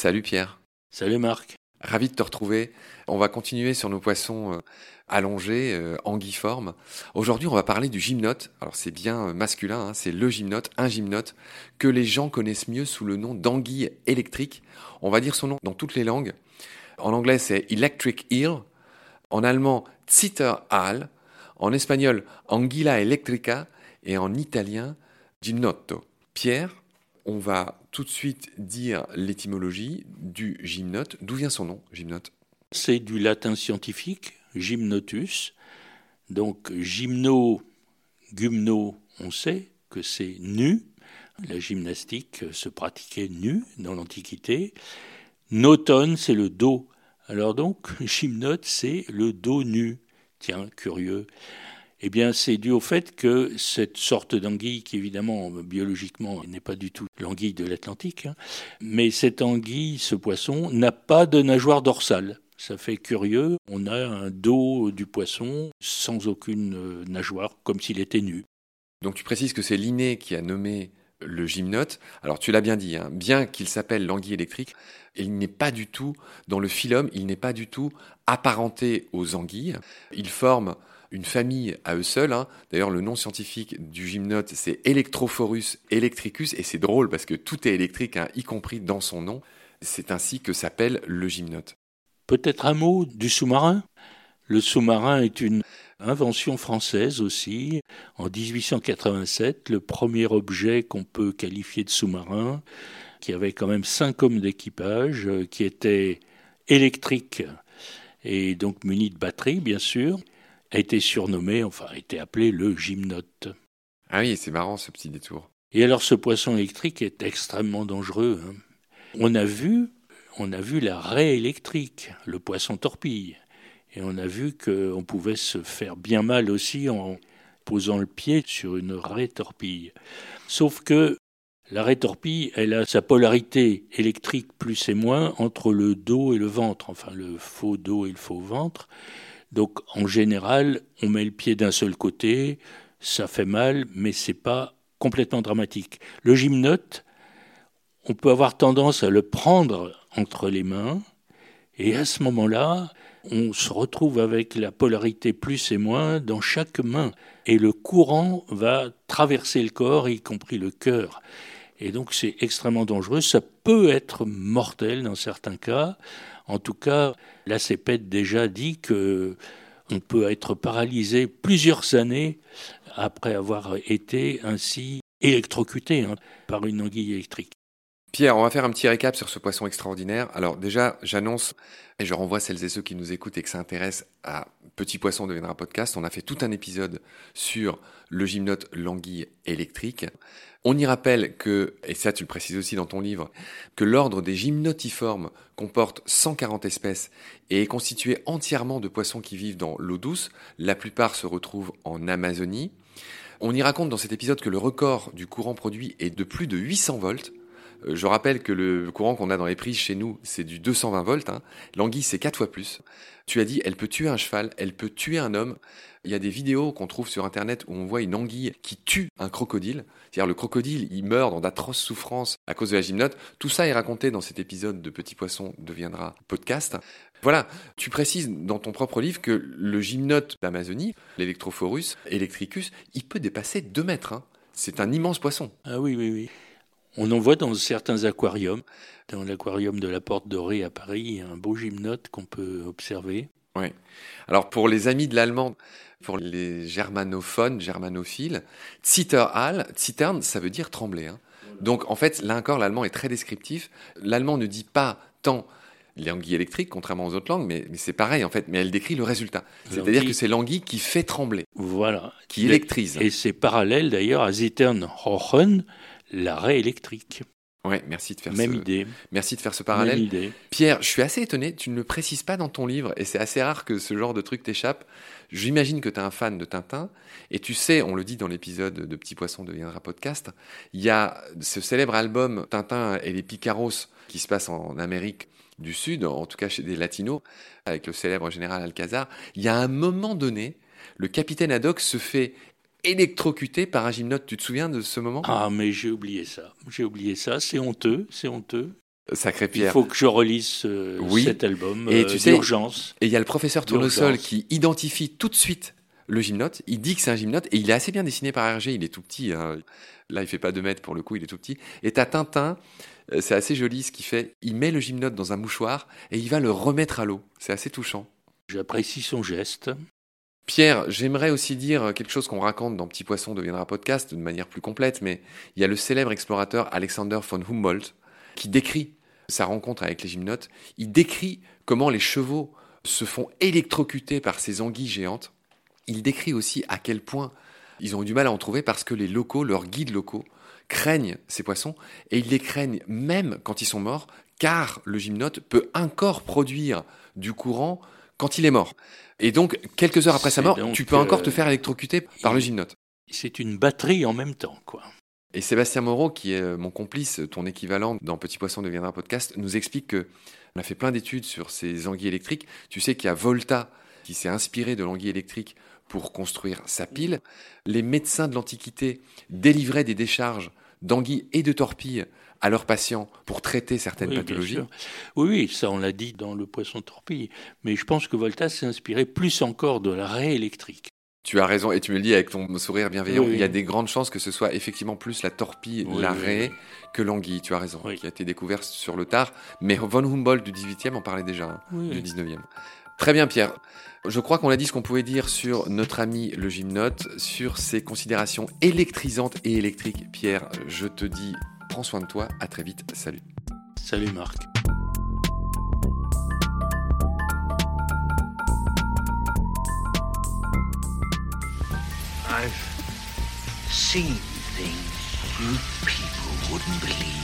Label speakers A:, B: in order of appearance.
A: Salut Pierre.
B: Salut Marc.
A: Ravi de te retrouver. On va continuer sur nos poissons euh, allongés, euh, anguiformes. Aujourd'hui, on va parler du gymnote. Alors c'est bien euh, masculin, hein, c'est le gymnote, un gymnote, que les gens connaissent mieux sous le nom d'anguille électrique. On va dire son nom dans toutes les langues. En anglais, c'est electric eel. En allemand, Zitterhal. En espagnol, anguilla electrica. Et en italien, gymnotto. Pierre, on va tout de suite dire l'étymologie du gymnote. D'où vient son nom, gymnote?
B: C'est du latin scientifique, gymnotus. Donc gymno, gumno, on sait que c'est nu. La gymnastique se pratiquait nu dans l'Antiquité. Noton, c'est le dos. Alors donc, gymnote, c'est le dos nu. Tiens, curieux. Eh bien, c'est dû au fait que cette sorte d'anguille, qui évidemment biologiquement n'est pas du tout l'anguille de l'Atlantique, hein, mais cette anguille, ce poisson, n'a pas de nageoire dorsale. Ça fait curieux. On a un dos du poisson sans aucune euh, nageoire, comme s'il était nu.
A: Donc tu précises que c'est Linné qui a nommé le gymnote. Alors tu l'as bien dit, hein, bien qu'il s'appelle l'anguille électrique, il n'est pas du tout dans le phylum, il n'est pas du tout apparenté aux anguilles. Il forme une famille à eux seuls. Hein. D'ailleurs, le nom scientifique du gymnote, c'est Electrophorus electricus, et c'est drôle parce que tout est électrique, hein, y compris dans son nom. C'est ainsi que s'appelle le gymnote.
B: Peut-être un mot du sous-marin? Le sous-marin est une invention française aussi. En 1887, le premier objet qu'on peut qualifier de sous-marin, qui avait quand même cinq hommes d'équipage, euh, qui était électrique et donc muni de batterie, bien sûr a été surnommé, enfin a été appelé le gymnote.
A: Ah oui, c'est marrant ce petit détour.
B: Et alors ce poisson électrique est extrêmement dangereux. Hein. On a vu, on a vu la raie électrique, le poisson torpille, et on a vu qu'on pouvait se faire bien mal aussi en posant le pied sur une raie torpille. Sauf que la raie torpille, elle a sa polarité électrique plus et moins entre le dos et le ventre, enfin le faux dos et le faux ventre. Donc en général, on met le pied d'un seul côté, ça fait mal, mais c'est pas complètement dramatique. Le gymnote, on peut avoir tendance à le prendre entre les mains, et à ce moment-là, on se retrouve avec la polarité plus et moins dans chaque main, et le courant va traverser le corps, y compris le cœur. Et donc c'est extrêmement dangereux, ça peut être mortel dans certains cas. En tout cas, la CEPED déjà dit que on peut être paralysé plusieurs années après avoir été ainsi électrocuté hein, par une anguille électrique.
A: Pierre, on va faire un petit récap sur ce poisson extraordinaire. Alors déjà, j'annonce et je renvoie celles et ceux qui nous écoutent et que ça intéresse à Petit Poisson deviendra podcast. On a fait tout un épisode sur le gymnote l'anguille électrique. On y rappelle que, et ça tu le précises aussi dans ton livre, que l'ordre des gymnotiformes comporte 140 espèces et est constitué entièrement de poissons qui vivent dans l'eau douce. La plupart se retrouvent en Amazonie. On y raconte dans cet épisode que le record du courant produit est de plus de 800 volts. Euh, je rappelle que le courant qu'on a dans les prises chez nous, c'est du 220 volts. Hein. L'anguille, c'est quatre fois plus. Tu as dit, elle peut tuer un cheval, elle peut tuer un homme. Il y a des vidéos qu'on trouve sur Internet où on voit une anguille qui tue un crocodile. C'est-à-dire le crocodile, il meurt dans d'atroces souffrances à cause de la gymnote. Tout ça est raconté dans cet épisode de Petit Poisson deviendra podcast. Voilà, tu précises dans ton propre livre que le gymnote d'Amazonie, l'Electrophorus electricus, il peut dépasser 2 mètres. Hein. C'est un immense poisson.
B: Ah oui, oui, oui. On en voit dans certains aquariums. Dans l'aquarium de la Porte Dorée à Paris, il y a un beau gymnote qu'on peut observer.
A: Oui. Alors pour les amis de l'allemand, pour les germanophones, germanophiles, Zitterhall, Zittern, ça veut dire trembler. Hein. Donc en fait, là encore, l'allemand est très descriptif. L'allemand ne dit pas tant l'anguille électrique, contrairement aux autres langues, mais, c'est pareil en fait, mais elle décrit le résultat. C'est-à-dire que c'est l'anguille qui fait trembler.
B: Voilà.
A: Qui électrise.
B: Et c'est parallèle d'ailleurs à Zitternhochen, l'arrêt électrique.
A: Ouais, merci de faire
B: Même
A: ce...
B: idée.
A: Merci de faire ce parallèle.
B: Même idée.
A: Pierre, je suis assez étonné, tu ne le précises pas dans ton livre, et c'est assez rare que ce genre de truc t'échappe. J'imagine que tu es un fan de Tintin, et tu sais, on le dit dans l'épisode de Petit Poisson deviendra podcast, il y a ce célèbre album Tintin et les Picaros qui se passe en Amérique du Sud, en tout cas chez des latinos, avec le célèbre général Alcazar. Il y a un moment donné, le capitaine Haddock se fait électrocuté par un gymnote. Tu te souviens de ce moment?
B: Ah, mais j'ai oublié ça. J'ai oublié ça. C'est honteux, c'est honteux.
A: Sacré Pierre.
B: Il faut que je relise euh,
A: Oui.
B: cet album
A: Et
B: euh,
A: tu sais-
B: d'urgence.
A: Et il y a le professeur. Tournesol qui identifie tout de suite le gymnote. Il dit que c'est un gymnote et il est assez bien dessiné par Hergé. Il est tout petit. hein. Là, il fait pas 2 mètres pour le coup, il est tout petit. Et t'as Tintin, euh, c'est assez joli ce qu'il fait. Il met le gymnote dans un mouchoir et il va le remettre à l'eau. C'est assez touchant.
B: J'apprécie son geste.
A: Pierre, j'aimerais aussi dire quelque chose qu'on raconte dans Petit Poisson deviendra podcast de manière plus complète, mais il y a le célèbre explorateur Alexander von Humboldt qui décrit sa rencontre avec les gymnotes. Il décrit comment les chevaux se font électrocuter par ces anguilles géantes. Il décrit aussi à quel point ils ont eu du mal à en trouver parce que les locaux, leurs guides locaux, craignent ces poissons et ils les craignent même quand ils sont morts car le gymnote peut encore produire du courant quand il est mort. Et donc, quelques heures après sa mort, tu peux encore te
B: euh,
A: faire électrocuter par le gymnote.
B: C'est une batterie en même temps, quoi.
A: Et Sébastien Moreau, qui est euh, mon complice, ton équivalent dans Petit Poisson deviendra podcast, nous explique que on a fait plein d'études sur ces anguilles électriques. Tu sais qu'il y a Volta qui s'est inspiré de l'anguille électrique pour construire sa pile. Les médecins de l'Antiquité délivraient des décharges d'anguilles et de torpilles à leurs patients pour traiter certaines
B: Oui,
A: pathologies.
B: Oui, oui, ça on l'a dit dans le poisson torpille. Mais je pense que Volta s'est inspiré plus encore de la raie électrique.
A: Tu as raison, et tu me le dis avec ton sourire bienveillant,
B: Oui,
A: il y a des grandes chances que ce soit effectivement plus la torpille,
B: Oui,
A: la
B: oui,
A: raie,
B: oui.
A: que l'anguille, tu as raison, qui a été découverte sur le tard. Mais von Humboldt du 18e en parlait déjà, hein, du
B: oui.
A: 19e. Très bien Pierre, je crois qu'on a dit ce qu'on pouvait dire sur notre ami le gymnote, sur ses considérations électrisantes et électriques. Pierre, je te dis, Prends soin de toi. À très vite. Salut.
B: Salut Marc.
C: I've seen things you people wouldn't believe.